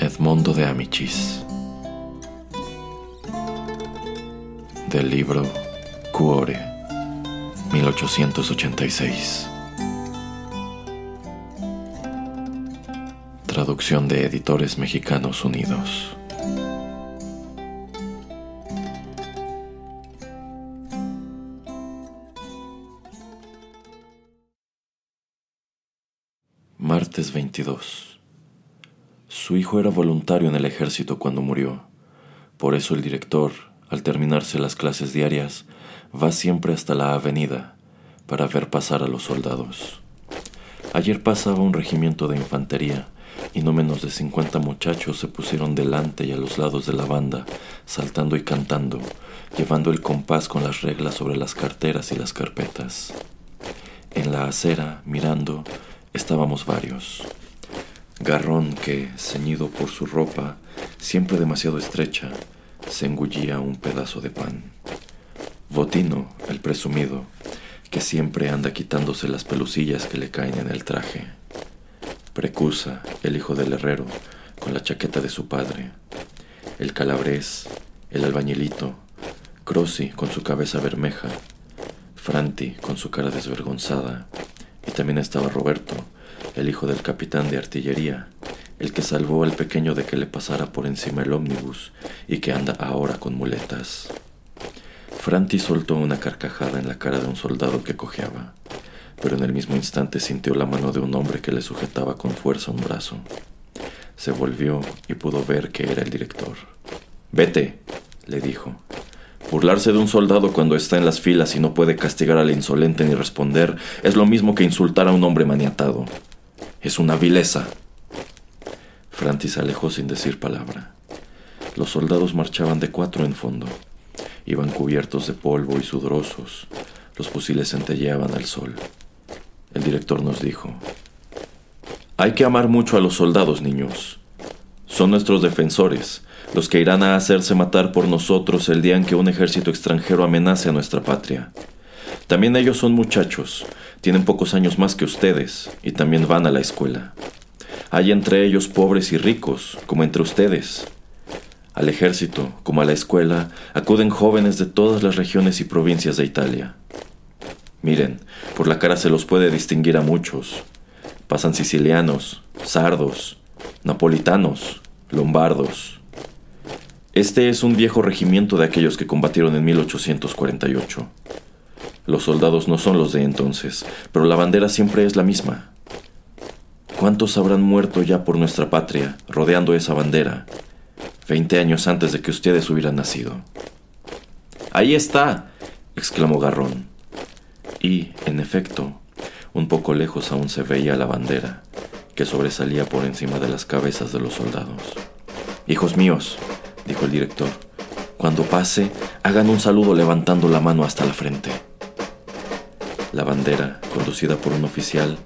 Edmondo de Amichis. Del libro Cuore, 1886. Traducción de Editores Mexicanos Unidos. Martes 22. Su hijo era voluntario en el ejército cuando murió. Por eso el director, al terminarse las clases diarias, va siempre hasta la avenida para ver pasar a los soldados. Ayer pasaba un regimiento de infantería y no menos de 50 muchachos se pusieron delante y a los lados de la banda, saltando y cantando, llevando el compás con las reglas sobre las carteras y las carpetas. En la acera, mirando, estábamos varios. Garrón que, ceñido por su ropa, siempre demasiado estrecha, se engullía un pedazo de pan. Botino, el presumido, que siempre anda quitándose las pelucillas que le caen en el traje. Precusa, el hijo del herrero, con la chaqueta de su padre. El calabrés, el albañilito, Crossi con su cabeza bermeja, Franti con su cara desvergonzada, y también estaba Roberto, el hijo del capitán de artillería, el que salvó al pequeño de que le pasara por encima el ómnibus y que anda ahora con muletas. Franti soltó una carcajada en la cara de un soldado que cojeaba, pero en el mismo instante sintió la mano de un hombre que le sujetaba con fuerza un brazo. Se volvió y pudo ver que era el director. Vete, le dijo. Burlarse de un soldado cuando está en las filas y no puede castigar al insolente ni responder es lo mismo que insultar a un hombre maniatado. Es una vileza. Franti se alejó sin decir palabra. Los soldados marchaban de cuatro en fondo. Iban cubiertos de polvo y sudorosos. Los fusiles centelleaban al sol. El director nos dijo, Hay que amar mucho a los soldados, niños. Son nuestros defensores, los que irán a hacerse matar por nosotros el día en que un ejército extranjero amenace a nuestra patria. También ellos son muchachos, tienen pocos años más que ustedes y también van a la escuela. Hay entre ellos pobres y ricos, como entre ustedes. Al ejército, como a la escuela, acuden jóvenes de todas las regiones y provincias de Italia. Miren, por la cara se los puede distinguir a muchos. Pasan sicilianos, sardos, napolitanos, lombardos. Este es un viejo regimiento de aquellos que combatieron en 1848. Los soldados no son los de entonces, pero la bandera siempre es la misma. ¿Cuántos habrán muerto ya por nuestra patria, rodeando esa bandera, veinte años antes de que ustedes hubieran nacido? Ahí está, exclamó Garrón. Y, en efecto, un poco lejos aún se veía la bandera, que sobresalía por encima de las cabezas de los soldados. Hijos míos, dijo el director, cuando pase, hagan un saludo levantando la mano hasta la frente. La bandera, conducida por un oficial,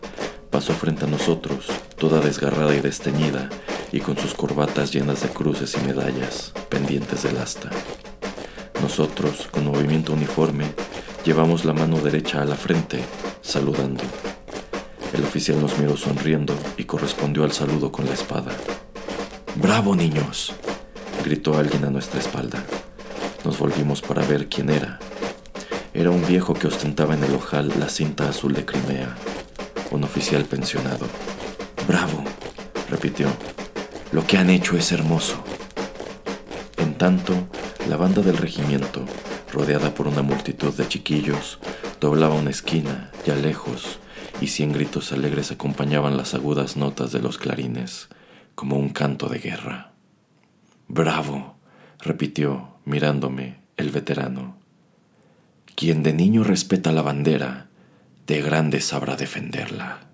pasó frente a nosotros, toda desgarrada y desteñida, y con sus corbatas llenas de cruces y medallas pendientes del asta. Nosotros, con movimiento uniforme, llevamos la mano derecha a la frente, saludando. El oficial nos miró sonriendo y correspondió al saludo con la espada. ¡Bravo, niños! gritó alguien a nuestra espalda. Nos volvimos para ver quién era. Era un viejo que ostentaba en el ojal la cinta azul de Crimea, un oficial pensionado. ¡Bravo! repitió. Lo que han hecho es hermoso. En tanto, la banda del regimiento, rodeada por una multitud de chiquillos, doblaba una esquina, ya lejos, y cien gritos alegres acompañaban las agudas notas de los clarines, como un canto de guerra. Bravo, repitió, mirándome, el veterano. Quien de niño respeta la bandera, de grande sabrá defenderla.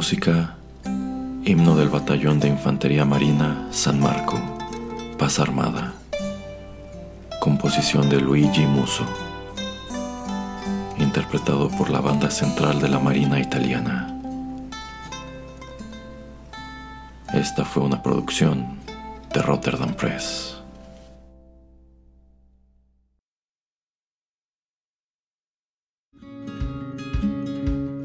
Música, himno del Batallón de Infantería Marina San Marco, Paz Armada. Composición de Luigi Muso. Interpretado por la Banda Central de la Marina Italiana. Esta fue una producción de Rotterdam Press.